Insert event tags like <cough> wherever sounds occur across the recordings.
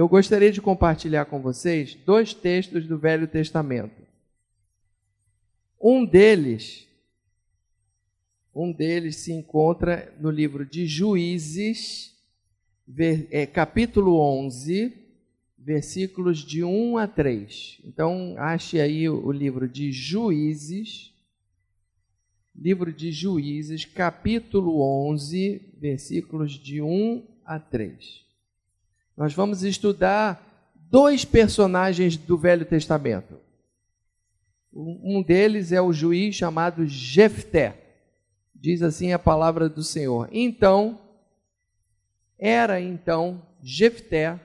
eu gostaria de compartilhar com vocês dois textos do Velho Testamento. Um deles, um deles se encontra no livro de Juízes, é, capítulo 11, versículos de 1 a 3. Então, ache aí o livro de Juízes, livro de Juízes, capítulo 11, versículos de 1 a 3. Nós vamos estudar dois personagens do Velho Testamento. Um deles é o juiz chamado Jefté. Diz assim a palavra do Senhor. Então, era então Jefté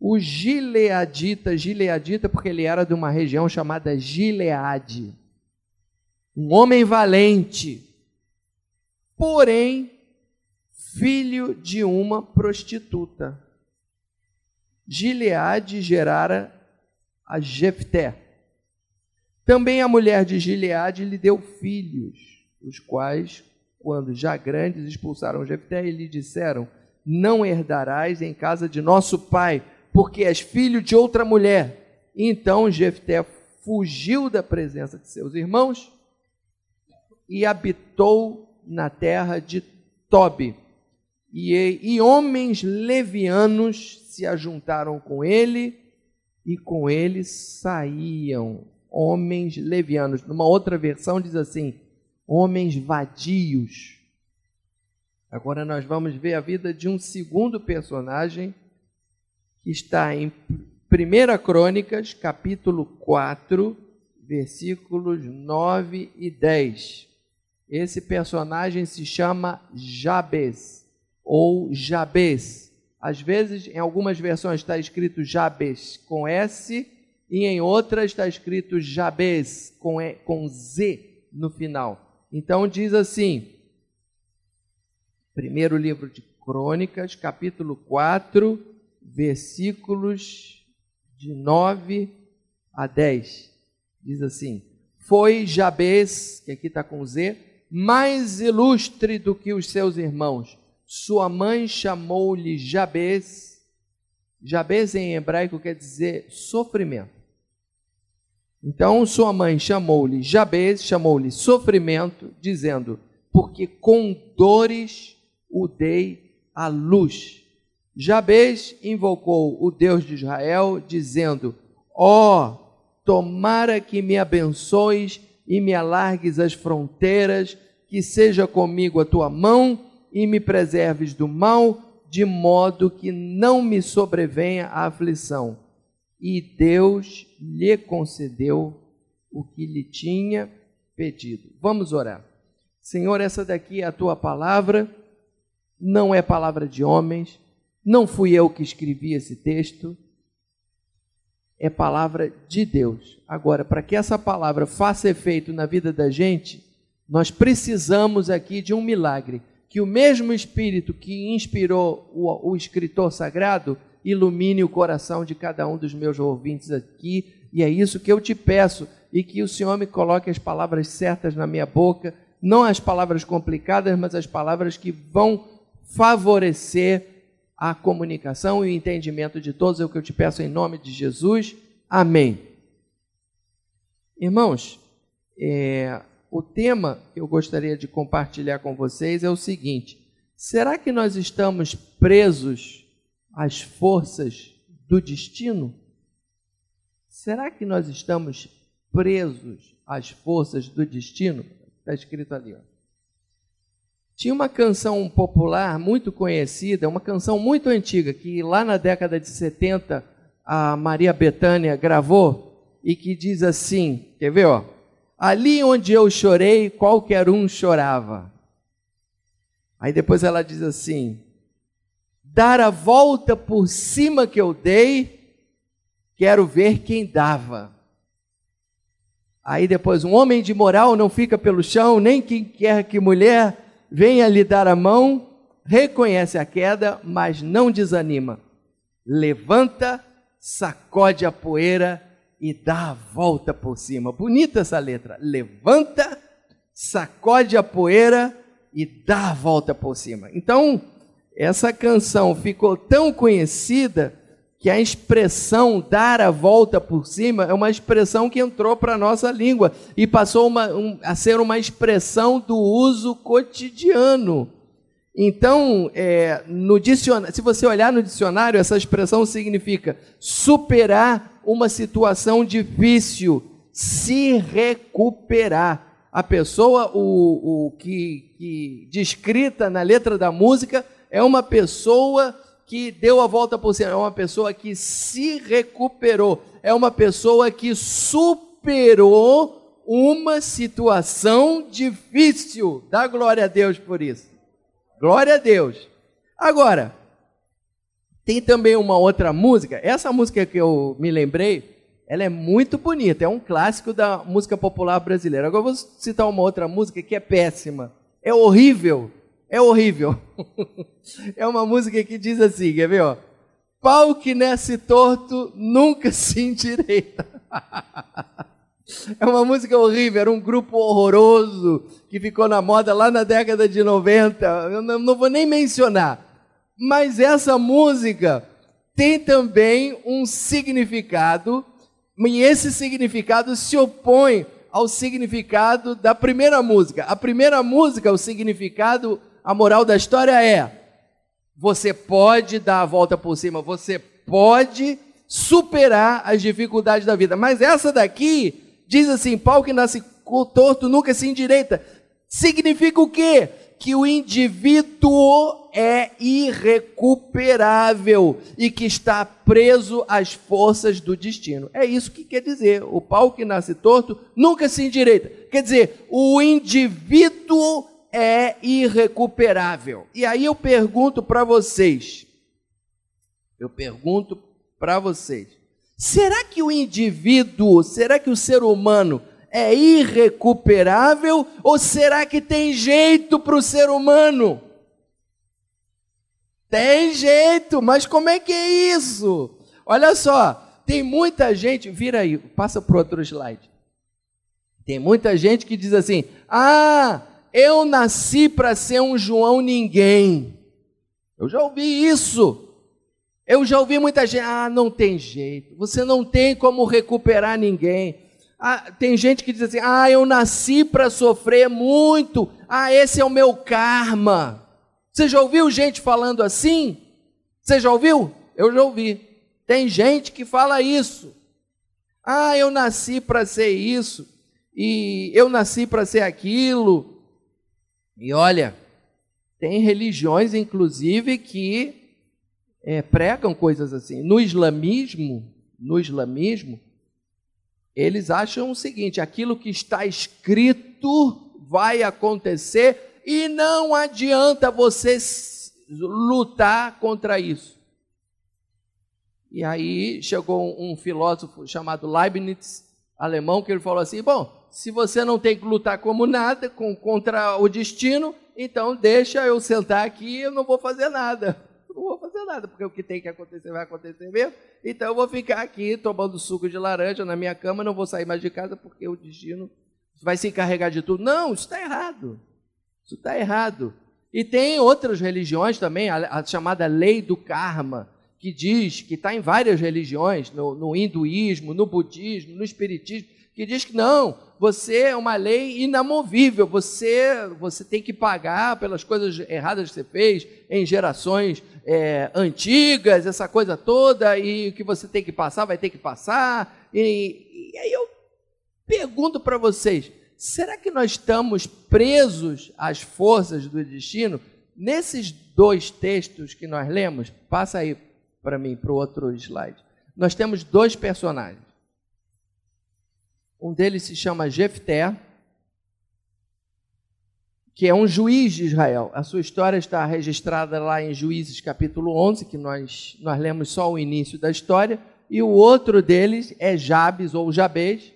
o Gileadita, Gileadita porque ele era de uma região chamada Gileade. Um homem valente, porém filho de uma prostituta. Gileade gerara a Jefté. Também a mulher de Gileade lhe deu filhos, os quais, quando já grandes, expulsaram Jefté e lhe disseram: Não herdarás em casa de nosso pai, porque és filho de outra mulher. Então Jefté fugiu da presença de seus irmãos e habitou na terra de Tobi. E, e homens levianos se ajuntaram com ele, e com ele saíam homens levianos. Numa outra versão diz assim: homens vadios. Agora nós vamos ver a vida de um segundo personagem que está em 1 Crônicas, capítulo 4, versículos 9 e 10. Esse personagem se chama Jabes ou Jabes. Às vezes, em algumas versões está escrito Jabes com S e em outras está escrito Jabes com, e, com Z no final. Então diz assim, primeiro livro de Crônicas, capítulo 4, versículos de 9 a 10. Diz assim: Foi Jabes, que aqui está com Z, mais ilustre do que os seus irmãos. Sua mãe chamou-lhe Jabes. Jabes em hebraico quer dizer sofrimento. Então sua mãe chamou-lhe Jabes, chamou-lhe sofrimento, dizendo: Porque com dores o dei à luz. Jabez invocou o Deus de Israel, dizendo: Ó, oh, tomara que me abençoes e me alargues as fronteiras, que seja comigo a tua mão e me preserves do mal, de modo que não me sobrevenha a aflição. E Deus lhe concedeu o que lhe tinha pedido. Vamos orar. Senhor, essa daqui é a tua palavra, não é palavra de homens não fui eu que escrevi esse texto, é palavra de Deus. Agora, para que essa palavra faça efeito na vida da gente, nós precisamos aqui de um milagre. Que o mesmo Espírito que inspirou o, o escritor sagrado ilumine o coração de cada um dos meus ouvintes aqui, e é isso que eu te peço, e que o Senhor me coloque as palavras certas na minha boca, não as palavras complicadas, mas as palavras que vão favorecer a comunicação e o entendimento de todos, é o que eu te peço em nome de Jesus. Amém. Irmãos, é, o tema que eu gostaria de compartilhar com vocês é o seguinte: será que nós estamos presos às forças do destino? Será que nós estamos presos às forças do destino? Está escrito ali. Ó. Tinha uma canção popular muito conhecida, uma canção muito antiga, que lá na década de 70 a Maria Bethânia gravou e que diz assim: quer ver? Ó, Ali onde eu chorei, qualquer um chorava. Aí depois ela diz assim: Dar a volta por cima que eu dei, quero ver quem dava. Aí depois, um homem de moral não fica pelo chão, nem quem quer que mulher venha lhe dar a mão, reconhece a queda, mas não desanima. Levanta, sacode a poeira e dá a volta por cima. Bonita essa letra. Levanta, sacode a poeira e dá a volta por cima. Então, essa canção ficou tão conhecida que a expressão dar a volta por cima é uma expressão que entrou para a nossa língua e passou uma, um, a ser uma expressão do uso cotidiano. Então, é, no dicionário, se você olhar no dicionário, essa expressão significa superar uma situação difícil, se recuperar. A pessoa, o, o que, que descrita na letra da música, é uma pessoa que deu a volta por cima, é uma pessoa que se recuperou, é uma pessoa que superou uma situação difícil. Dá glória a Deus por isso. Glória a Deus. Agora, tem também uma outra música, essa música que eu me lembrei, ela é muito bonita, é um clássico da música popular brasileira. Agora eu vou citar uma outra música que é péssima, é horrível, é horrível. <laughs> é uma música que diz assim, quer ver, ó? Pau que nasce torto nunca <laughs> se endireita. <laughs> é uma música horrível, era um grupo horroroso que ficou na moda lá na década de 90. Eu não, vou nem mencionar. Mas essa música tem também um significado, e esse significado se opõe ao significado da primeira música. A primeira música, o significado a moral da história é: você pode dar a volta por cima, você pode superar as dificuldades da vida. Mas essa daqui diz assim: pau que nasce torto nunca se endireita. Significa o quê? Que o indivíduo é irrecuperável e que está preso às forças do destino. É isso que quer dizer. O pau que nasce torto nunca se endireita. Quer dizer, o indivíduo é irrecuperável. E aí eu pergunto para vocês, eu pergunto para vocês, será que o indivíduo, será que o ser humano é irrecuperável ou será que tem jeito para o ser humano? Tem jeito, mas como é que é isso? Olha só, tem muita gente, vira aí, passa para outro slide. Tem muita gente que diz assim: ah, eu nasci para ser um João ninguém. Eu já ouvi isso. Eu já ouvi muita gente, ah, não tem jeito, você não tem como recuperar ninguém. Ah, tem gente que diz assim, ah, eu nasci para sofrer muito, ah, esse é o meu karma. Você já ouviu gente falando assim? Você já ouviu? Eu já ouvi. Tem gente que fala isso. Ah, eu nasci para ser isso, e eu nasci para ser aquilo, e olha, tem religiões, inclusive, que é, pregam coisas assim. No islamismo, no islamismo, eles acham o seguinte: aquilo que está escrito vai acontecer e não adianta você lutar contra isso. E aí chegou um filósofo chamado Leibniz, alemão, que ele falou assim: bom, se você não tem que lutar como nada com, contra o destino, então deixa eu sentar aqui e eu não vou fazer nada. Não vou fazer nada, porque o que tem que acontecer vai acontecer mesmo. Então eu vou ficar aqui tomando suco de laranja na minha cama, não vou sair mais de casa porque o destino vai se encarregar de tudo. Não, isso está errado. Isso está errado. E tem outras religiões também, a, a, chamada lei do karma, que diz que está em várias religiões, no, no hinduísmo, no budismo, no espiritismo, que diz que não, você é uma lei inamovível, você, você tem que pagar pelas coisas erradas que você fez em gerações é, antigas, essa coisa toda, e o que você tem que passar, vai ter que passar. E, e aí eu pergunto para vocês: será que nós estamos presos às forças do destino? Nesses dois textos que nós lemos, passa aí para mim, para o outro slide. Nós temos dois personagens. Um deles se chama Jefté, que é um juiz de Israel. A sua história está registrada lá em Juízes capítulo 11, que nós, nós lemos só o início da história. E o outro deles é Jabes ou Jabez,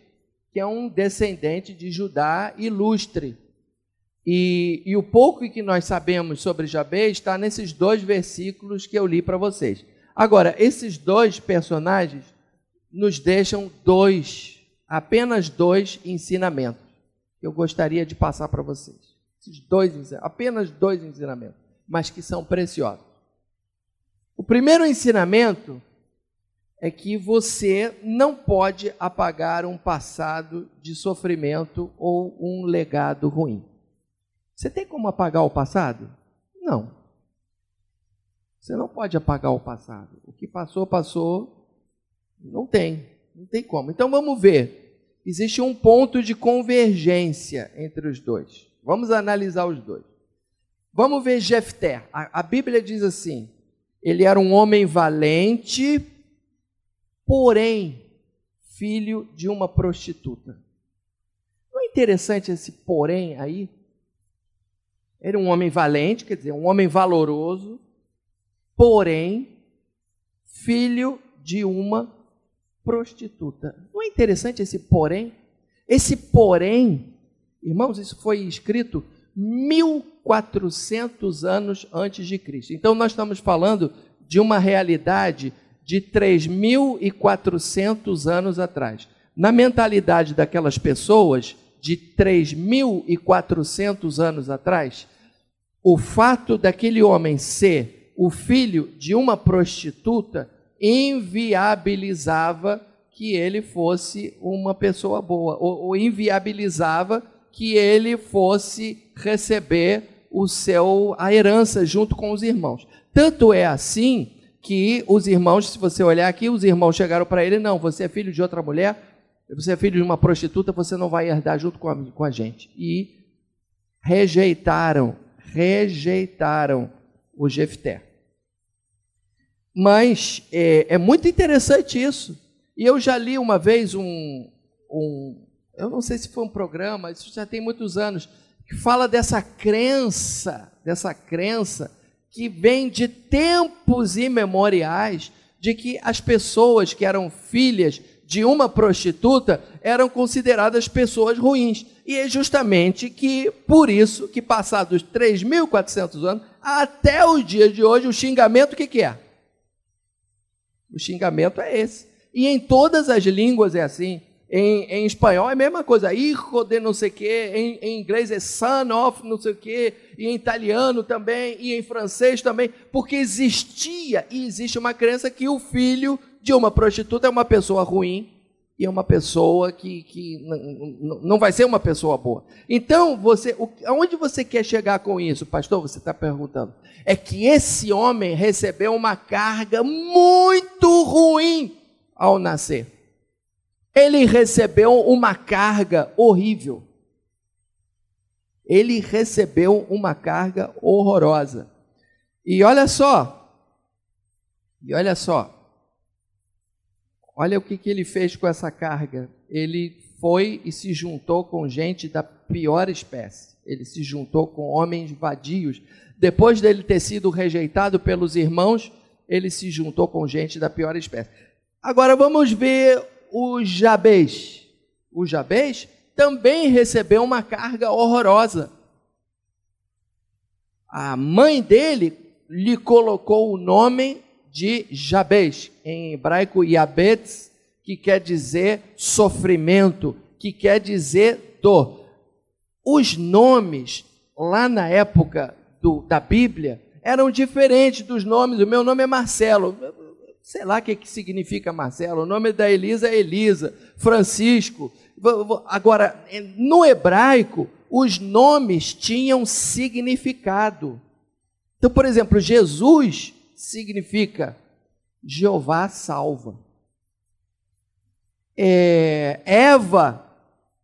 que é um descendente de Judá ilustre. E, e o pouco que nós sabemos sobre Jabez está nesses dois versículos que eu li para vocês. Agora, esses dois personagens nos deixam dois apenas dois ensinamentos que eu gostaria de passar para vocês. Esses dois, apenas dois ensinamentos, mas que são preciosos. O primeiro ensinamento é que você não pode apagar um passado de sofrimento ou um legado ruim. Você tem como apagar o passado? Não. Você não pode apagar o passado. O que passou, passou. Não tem. Não tem como. Então vamos ver. Existe um ponto de convergência entre os dois. Vamos analisar os dois. Vamos ver Jefté. A, a Bíblia diz assim: ele era um homem valente, porém filho de uma prostituta. Não é interessante esse porém aí? Era um homem valente, quer dizer, um homem valoroso, porém filho de uma prostituta. Não é interessante esse porém? Esse porém, irmãos, isso foi escrito 1400 anos antes de Cristo. Então nós estamos falando de uma realidade de 3.400 anos atrás. Na mentalidade daquelas pessoas de 3.400 anos atrás, o fato daquele homem ser o filho de uma prostituta inviabilizava que ele fosse uma pessoa boa, ou, ou inviabilizava que ele fosse receber o seu a herança junto com os irmãos. Tanto é assim que os irmãos, se você olhar aqui, os irmãos chegaram para ele: não, você é filho de outra mulher, você é filho de uma prostituta, você não vai herdar junto com a, com a gente. E rejeitaram, rejeitaram o Jefté. Mas é, é, muito interessante isso. E eu já li uma vez um, um, eu não sei se foi um programa, isso já tem muitos anos, que fala dessa crença, dessa crença que vem de tempos imemoriais, de que as pessoas que eram filhas de uma prostituta eram consideradas pessoas ruins. E é justamente que por isso que passados 3.400 anos até os dias de hoje o xingamento o que, que é? O xingamento é esse. E em todas as línguas é assim. Em, em, espanhol é a mesma coisa, hijo de não sei o quê, em, em, inglês é son of não sei o quê, e em italiano também, e em francês também, porque existia e existe uma crença que o filho de uma prostituta é uma pessoa ruim e é uma pessoa que, que não, vai ser uma pessoa boa. Então, você, o, aonde você quer chegar com isso, pastor? Você está perguntando. É que esse homem recebeu uma carga muito ruim ao nascer ele recebeu uma carga horrível. Ele recebeu uma carga horrorosa. E olha só, e olha só, olha o que, que ele fez com essa carga. Ele foi e se juntou com gente da pior espécie. Ele se juntou com homens vadios. Depois dele ter sido rejeitado pelos irmãos, ele se juntou com gente da pior espécie. Agora vamos ver o Jabez. O Jabez também recebeu uma carga horrorosa. A mãe dele lhe colocou o nome de Jabez, em hebraico Yabetz, que quer dizer sofrimento, que quer dizer dor. Os nomes lá na época do, da Bíblia eram diferentes dos nomes. O meu nome é Marcelo sei lá o que, que significa Marcelo, o nome da Elisa é Elisa, Francisco. Agora, no hebraico, os nomes tinham significado. Então, por exemplo, Jesus significa Jeová salva. É, Eva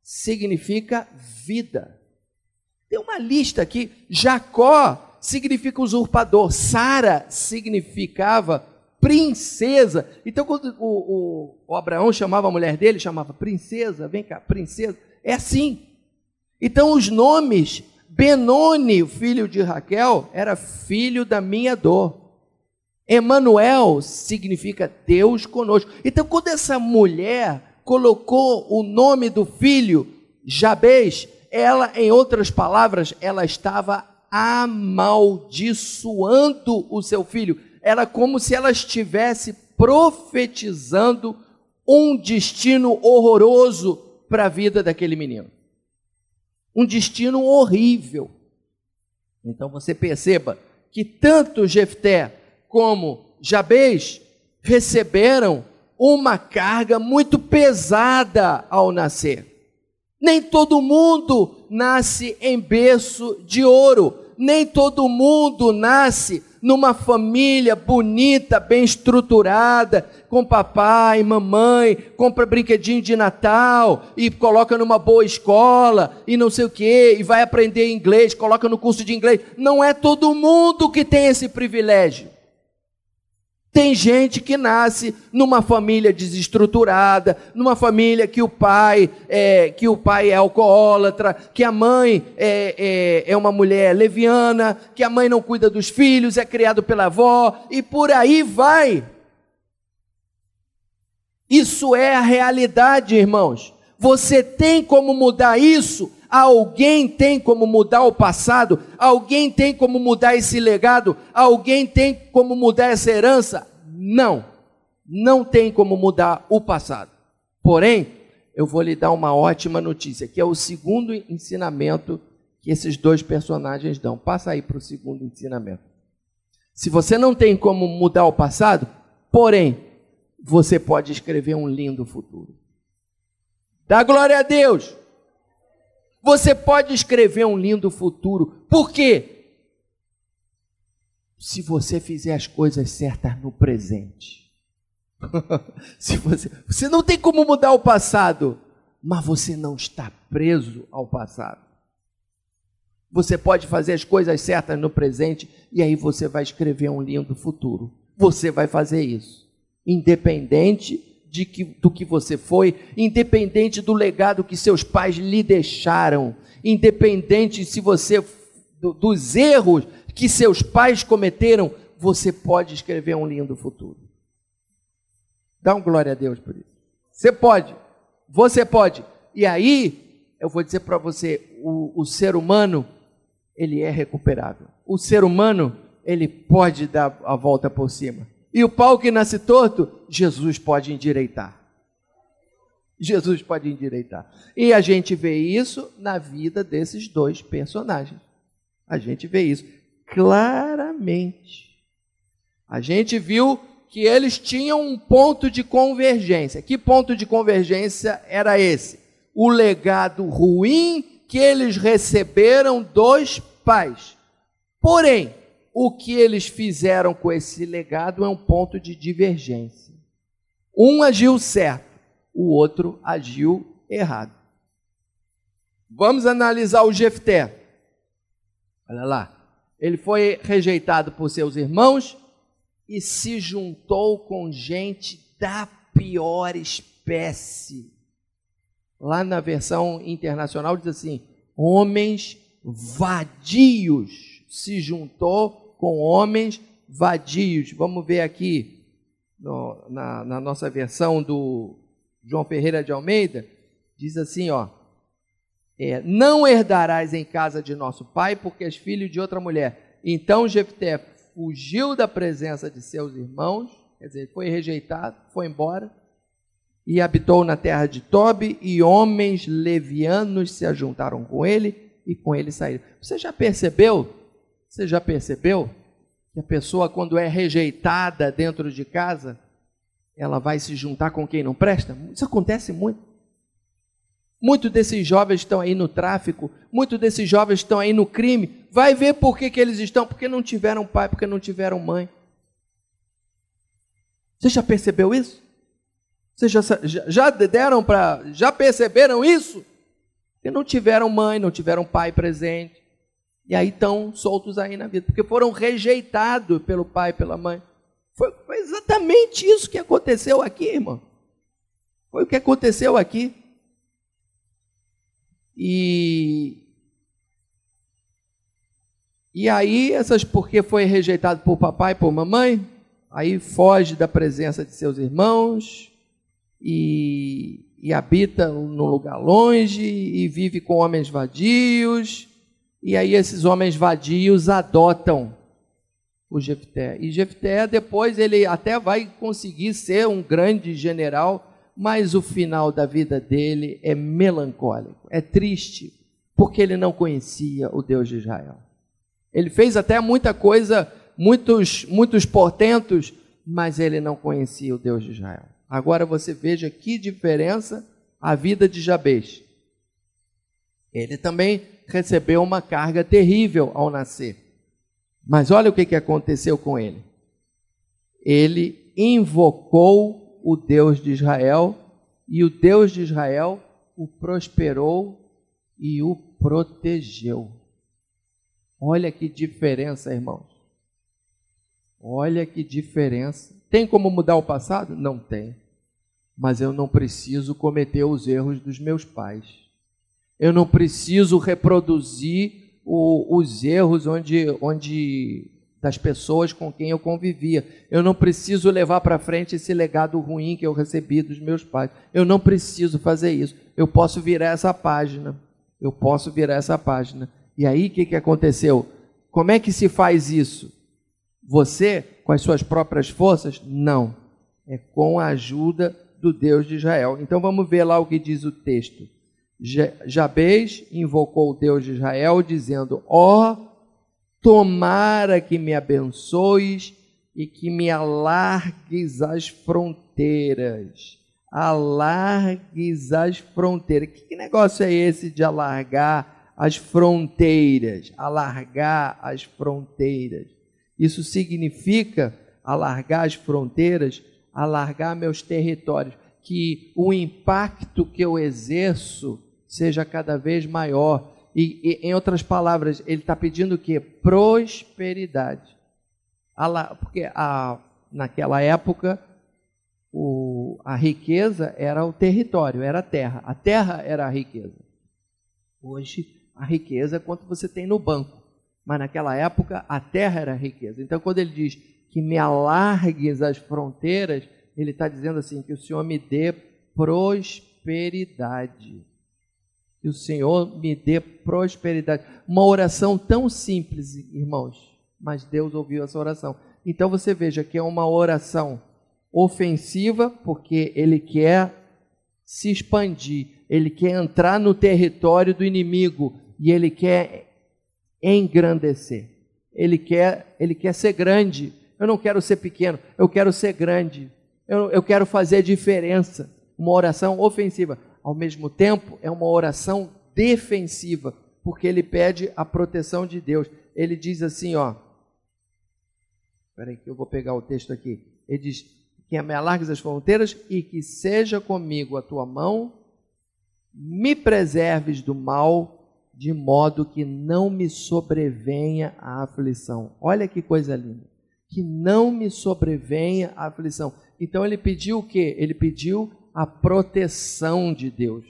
significa vida. Tem uma lista aqui. Jacó significa usurpador. Sara significava princesa. Então, quando o, o, o, Abraão chamava a mulher dele, chamava princesa, vem cá, princesa. É assim. Então, os nomes, Benoni, filho de Raquel, era filho da minha dor. Emanuel significa Deus conosco. Então, quando essa mulher colocou o nome do filho, Jabez, ela, em outras palavras, ela estava amaldiçoando o seu filho era como se ela estivesse profetizando um destino horroroso para a vida daquele menino. Um destino horrível. Então você perceba que tanto Jefté como Jabez receberam uma carga muito pesada ao nascer. Nem todo mundo nasce em berço de ouro, nem todo mundo nasce numa família bonita, bem estruturada, com papai, mamãe, compra brinquedinho de Natal e coloca numa boa escola e não sei o que, e vai aprender inglês, coloca no curso de inglês. Não é todo mundo que tem esse privilégio. Tem gente que nasce numa família desestruturada, numa família que o pai é, que o pai é alcoólatra, que a mãe é, é, é uma mulher leviana, que a mãe não cuida dos filhos, é criado pela avó, e por aí vai. Isso é a realidade, irmãos. Você tem como mudar isso? Alguém tem como mudar o passado? Alguém tem como mudar esse legado? Alguém tem como mudar essa herança? Não. Não tem como mudar o passado. Porém, eu vou lhe dar uma ótima notícia, que é o segundo ensinamento que esses dois personagens dão. Passa aí para o segundo ensinamento. Se você não tem como mudar o passado, porém, você pode escrever um lindo futuro. Dá glória a Deus. Você pode escrever um lindo futuro. Por quê? Se você fizer as coisas certas no presente. <laughs> Se você, você não tem como mudar o passado, mas você não está preso ao passado. Você pode fazer as coisas certas no presente e aí você vai escrever um lindo futuro. Você vai fazer isso, independente de que, do que você foi, independente do legado que seus pais lhe deixaram, independente se você do, dos erros que seus pais cometeram, você pode escrever um lindo futuro. Dá um glória a Deus por isso. Você pode, você pode. E aí, eu vou dizer para você, o, o ser humano, ele é recuperável. O ser humano, ele pode dar a volta por cima. E o pau que nasce torto, Jesus pode endireitar. Jesus pode endireitar. E a gente vê isso na vida desses dois personagens. A gente vê isso claramente. A gente viu que eles tinham um ponto de convergência. Que ponto de convergência era esse? O legado ruim que eles receberam dos pais. Porém, o que eles fizeram com esse legado é um ponto de divergência. Um agiu certo, o outro agiu errado. Vamos analisar o Jefté. Olha lá. Ele foi rejeitado por seus irmãos e se juntou com gente da pior espécie. Lá na versão internacional diz assim: homens vadios. Se juntou com homens vadios. Vamos ver aqui no, na, na nossa versão do João Ferreira de Almeida, diz assim, ó, é, não herdarás em casa de nosso pai, porque és filho de outra mulher. Então Jefté fugiu da presença de seus irmãos, quer dizer, foi rejeitado, foi embora, e habitou na terra de Tobi, e homens levianos se ajuntaram com ele, e com ele saíram. Você já percebeu você já percebeu que a pessoa, quando é rejeitada dentro de casa, ela vai se juntar com quem não presta? Isso acontece muito. Muitos desses jovens estão aí no tráfico, muitos desses jovens estão aí no crime. Vai ver por que, que eles estão, porque não tiveram pai, porque não tiveram mãe. Você já percebeu isso? Vocês já, já deram para. Já perceberam isso? Porque não tiveram mãe, não tiveram pai presente. E aí estão soltos aí na vida, porque foram rejeitados pelo pai e pela mãe. Foi, exatamente isso que aconteceu aqui, irmão. Foi o que aconteceu aqui. E e aí, essas porque foi rejeitado por papai e por mamãe, aí foge da presença de seus irmãos e, e habita num lugar longe e vive com homens vadios e aí esses homens vadios adotam o Jefté. E Jefté depois ele até vai conseguir ser um grande general, mas o final da vida dele é melancólico, é triste, porque ele não conhecia o Deus de Israel. Ele fez até muita coisa, muitos muitos portentos, mas ele não conhecia o Deus de Israel. Agora você veja que diferença a vida de Jabez. Ele também recebeu uma carga terrível ao nascer. Mas olha o que, aconteceu com ele. Ele invocou o Deus de Israel e o Deus de Israel o prosperou e o protegeu. Olha que diferença, irmãos. Olha que diferença. Tem como mudar o passado? Não tem. Mas eu não preciso cometer os erros dos meus pais. Eu não preciso reproduzir o, os erros onde, onde das pessoas com quem eu convivia. Eu não preciso levar para frente esse legado ruim que eu recebi dos meus pais. Eu não preciso fazer isso. Eu posso virar essa página. Eu posso virar essa página. E aí o que, que aconteceu? Como é que se faz isso? Você, com as suas próprias forças? Não. É com a ajuda do Deus de Israel. Então vamos ver lá o que diz o texto. Jabez invocou o Deus de Israel, dizendo: Ó, oh, tomara que me abençoes e que me alargues as fronteiras. Alargues as fronteiras. Que negócio é esse de alargar as fronteiras? Alargar as fronteiras. Isso significa alargar as fronteiras, alargar meus territórios, que o impacto que eu exerço seja cada vez maior. E, e em outras palavras, ele está pedindo o quê? Prosperidade. Porque a, naquela época o, a riqueza era o território, era a terra. A terra era a riqueza. Hoje, a riqueza é quanto você tem no banco mas naquela época a terra era riqueza. Então, quando ele diz que me alargues as fronteiras, ele está dizendo assim: que o Senhor me dê prosperidade. Que o Senhor me dê prosperidade. Uma oração tão simples, irmãos, mas Deus ouviu essa oração. Então você veja que é uma oração ofensiva, porque ele quer se expandir, ele quer entrar no território do inimigo e ele quer engrandecer. Ele quer, ele quer ser grande. Eu não quero ser pequeno, eu quero ser grande. Eu, eu quero fazer diferença. Uma oração ofensiva. Ao mesmo tempo, é uma oração defensiva, porque ele pede a proteção de Deus. Ele diz assim, ó. Espera aí que eu vou pegar o texto aqui. Ele diz: Que me alargues as fronteiras e que seja comigo a tua mão, me preserves do mal de modo que não me sobrevenha a aflição. Olha que coisa linda. Que não me sobrevenha a aflição. Então ele pediu o quê? Ele pediu a proteção de Deus.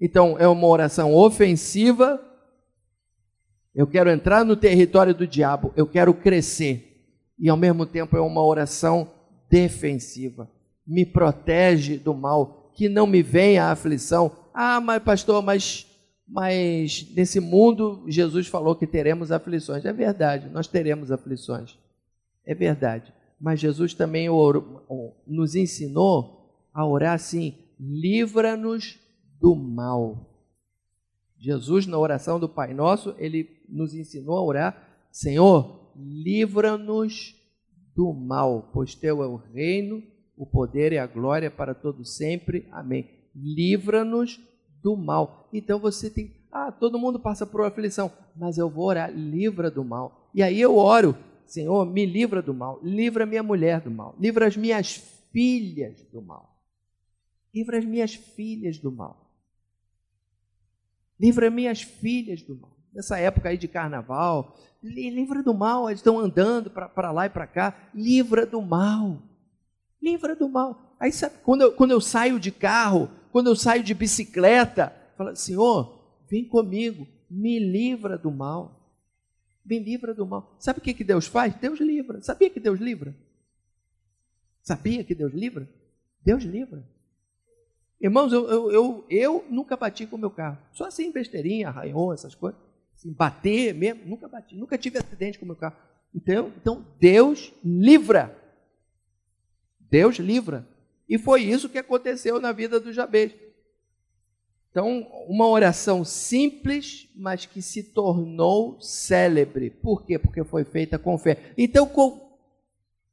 Então é uma oração ofensiva. Eu quero entrar no território do diabo, eu quero crescer. E ao mesmo tempo é uma oração defensiva. Me protege do mal, que não me venha a aflição. Ah, mas pastor, mas mas nesse mundo, Jesus falou que teremos aflições. É verdade, nós teremos aflições. É verdade. Mas Jesus também nos ensinou a orar assim: livra-nos do mal. Jesus, na oração do Pai Nosso, ele nos ensinou a orar: Senhor, livra-nos do mal, pois teu é o reino, o poder e a glória para todo sempre. Amém. Livra-nos do mal. Então você tem, ah, todo mundo passa por aflição, mas eu vou orar, livra do mal. E aí eu oro, Senhor, me livra do mal, livra minha mulher do mal, livra as minhas filhas do mal. Livra as minhas filhas do mal. Livra minhas filhas do mal. Nessa época aí de carnaval, livra do mal, eles estão andando para lá e para cá, livra do mal. Livra do mal. Aí sabe, quando eu, quando eu saio de carro, quando eu saio de bicicleta, fala, Senhor, vem comigo, me livra do mal. Me livra do mal. Sabe o que, que Deus faz? Deus livra. Sabia que Deus livra? Sabia que Deus livra? Deus livra. Irmãos, eu, eu, eu, eu nunca bati com o meu carro. Só assim, besteirinha, arranhou, essas coisas. Assim, bater mesmo, nunca bati. Nunca tive acidente com o meu carro. Então, então Deus livra. Deus livra. E foi isso que aconteceu na vida do Jabez. Então, uma oração simples, mas que se tornou célebre. Por quê? Porque foi feita com fé. Então, qual,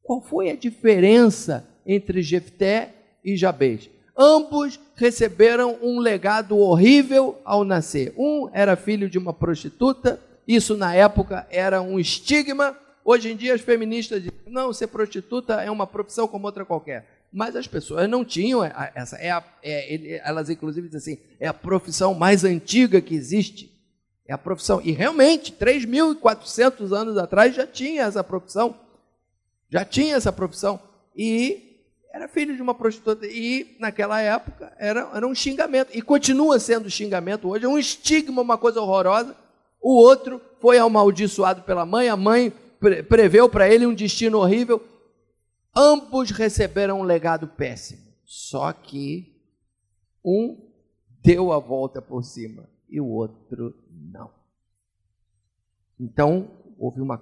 qual foi a diferença entre Jefté e Jabez. Ambos receberam um legado horrível ao nascer. Um era filho de uma prostituta, isso na época era um estigma. Hoje em dia as feministas dizem: não, ser prostituta é uma profissão como outra qualquer. Mas as pessoas não tinham essa. É a, é, elas, inclusive, dizem assim: é a profissão mais antiga que existe. É a profissão. E realmente, 3.400 anos atrás já tinha essa profissão. Já tinha essa profissão. E era filho de uma prostituta. E naquela época era, era um xingamento. E continua sendo xingamento hoje. É um estigma, uma coisa horrorosa. O outro foi amaldiçoado pela mãe. A mãe pre preveu para ele um destino horrível. Ambos receberam um legado péssimo. Só que um deu a volta por cima e o outro não. Então, houve uma,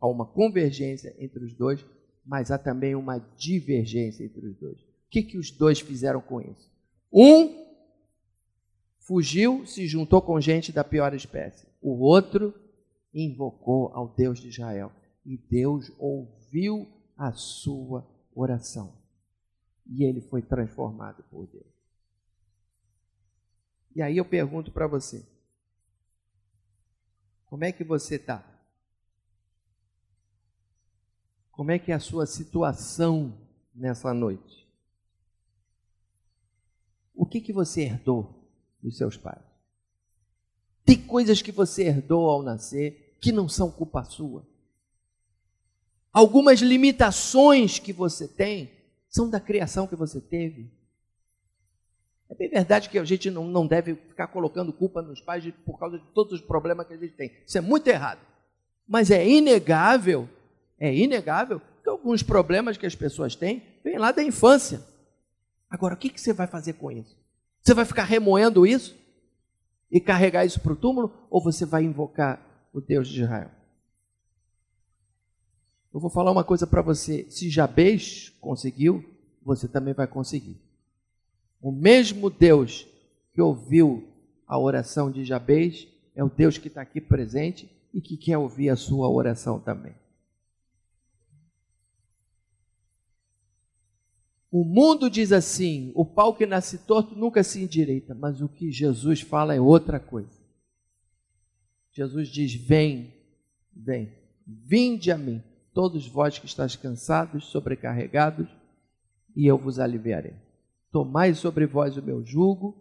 uma convergência entre os dois, mas há também uma divergência entre os dois. O que, que os dois fizeram com isso? Um fugiu, se juntou com gente da pior espécie. O outro invocou ao Deus de Israel. E Deus ouviu a sua oração. E ele foi transformado por Deus. E aí eu pergunto para você: como é que você está? Como é que é a sua situação nessa noite? O que, que você herdou dos seus pais? Tem coisas que você herdou ao nascer que não são culpa sua. Algumas limitações que você tem são da criação que você teve. É bem verdade que a gente não, não deve ficar colocando culpa nos pais por causa de todos os problemas que a gente tem. Isso é muito errado. Mas é inegável, é inegável que alguns problemas que as pessoas têm vêm lá da infância. Agora, o que, você vai fazer com isso? Você vai ficar remoendo isso e carregar isso para o túmulo? Ou você vai invocar o Deus de Israel? Eu vou falar uma coisa para você: se Jabez conseguiu, você também vai conseguir. O mesmo Deus que ouviu a oração de Jabez é o Deus que está aqui presente e que quer ouvir a sua oração também. O mundo diz assim: o pau que nasce torto nunca se endireita, mas o que Jesus fala é outra coisa. Jesus diz: Vem, vem, vinde a mim todos vós que estáis cansados, sobrecarregados, e eu vos aliviarei. Tomai sobre vós o meu jugo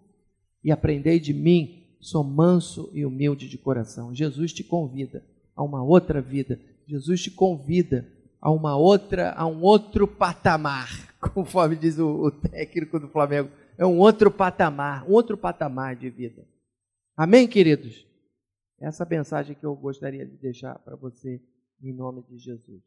e aprendei de mim, sou manso e humilde de coração. Jesus te convida a uma outra vida. Jesus te convida a uma outra, a um outro patamar, <laughs> conforme diz o, o técnico do Flamengo. É um outro patamar, um outro patamar de vida. Amém, queridos? Essa mensagem que eu gostaria de deixar para você em nome de Jesus.